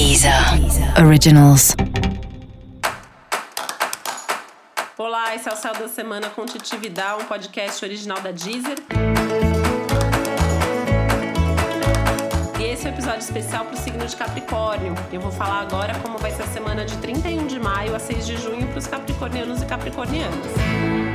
Deezer Originals. Olá, esse é o Céu da Semana com um podcast original da Deezer. E esse é o um episódio especial para o signo de Capricórnio. Eu vou falar agora como vai ser a semana de 31 de maio a 6 de junho para os capricornianos e capricornianas.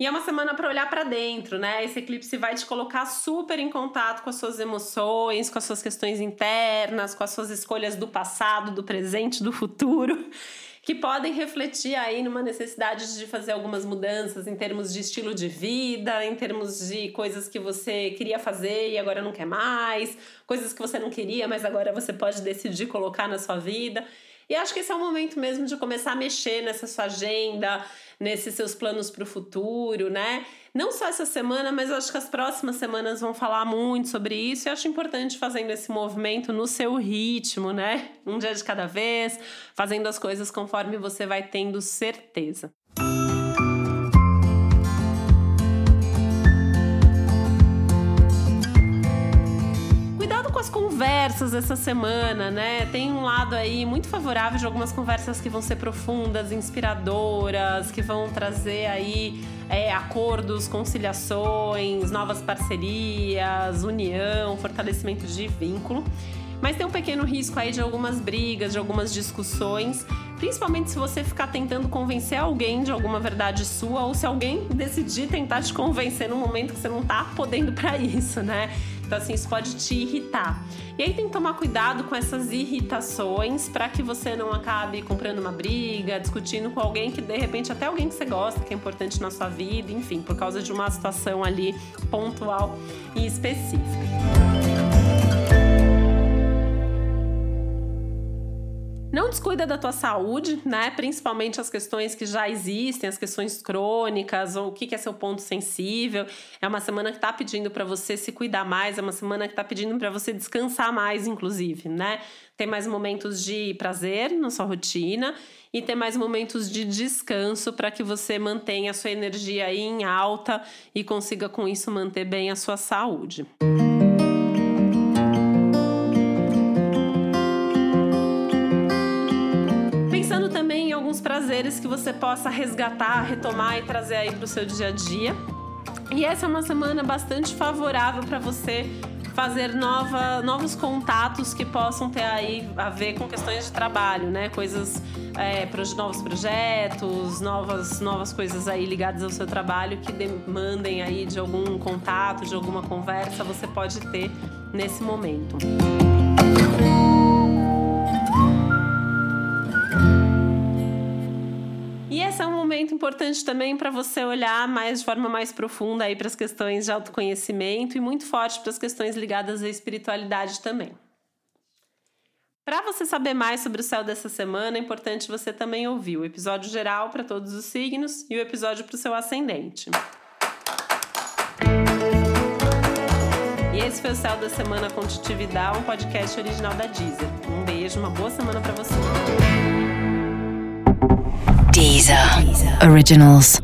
E é uma semana para olhar para dentro, né? Esse eclipse vai te colocar super em contato com as suas emoções, com as suas questões internas, com as suas escolhas do passado, do presente, do futuro, que podem refletir aí numa necessidade de fazer algumas mudanças em termos de estilo de vida, em termos de coisas que você queria fazer e agora não quer mais, coisas que você não queria, mas agora você pode decidir colocar na sua vida. E acho que esse é o momento mesmo de começar a mexer nessa sua agenda, nesses seus planos para o futuro, né? Não só essa semana, mas acho que as próximas semanas vão falar muito sobre isso e acho importante fazendo esse movimento no seu ritmo, né? Um dia de cada vez, fazendo as coisas conforme você vai tendo certeza. Conversas essa semana, né? Tem um lado aí muito favorável de algumas conversas que vão ser profundas, inspiradoras, que vão trazer aí é, acordos, conciliações, novas parcerias, união, fortalecimento de vínculo. Mas tem um pequeno risco aí de algumas brigas, de algumas discussões, principalmente se você ficar tentando convencer alguém de alguma verdade sua ou se alguém decidir tentar te convencer no momento que você não tá podendo para isso, né? Então, assim, isso pode te irritar. E aí tem que tomar cuidado com essas irritações para que você não acabe comprando uma briga, discutindo com alguém que de repente até alguém que você gosta, que é importante na sua vida, enfim, por causa de uma situação ali pontual e específica. Descuida da tua saúde, né? Principalmente as questões que já existem, as questões crônicas, ou o que é seu ponto sensível. É uma semana que tá pedindo para você se cuidar mais, é uma semana que tá pedindo para você descansar mais, inclusive, né? Ter mais momentos de prazer na sua rotina e ter mais momentos de descanso para que você mantenha a sua energia em alta e consiga com isso manter bem a sua saúde. Música prazeres que você possa resgatar, retomar e trazer aí para o seu dia a dia. E essa é uma semana bastante favorável para você fazer nova, novos contatos que possam ter aí a ver com questões de trabalho, né? Coisas, é, novos projetos, novas, novas coisas aí ligadas ao seu trabalho que demandem aí de algum contato, de alguma conversa, você pode ter nesse momento. Momento importante também para você olhar mais de forma mais profunda aí para as questões de autoconhecimento e muito forte para as questões ligadas à espiritualidade também. Para você saber mais sobre o céu dessa semana, é importante você também ouvir o episódio geral para todos os signos e o episódio para o seu ascendente. E esse foi o Céu da Semana com Titividade, um podcast original da Deezer. Um beijo, uma boa semana para você. Deezer. Originals.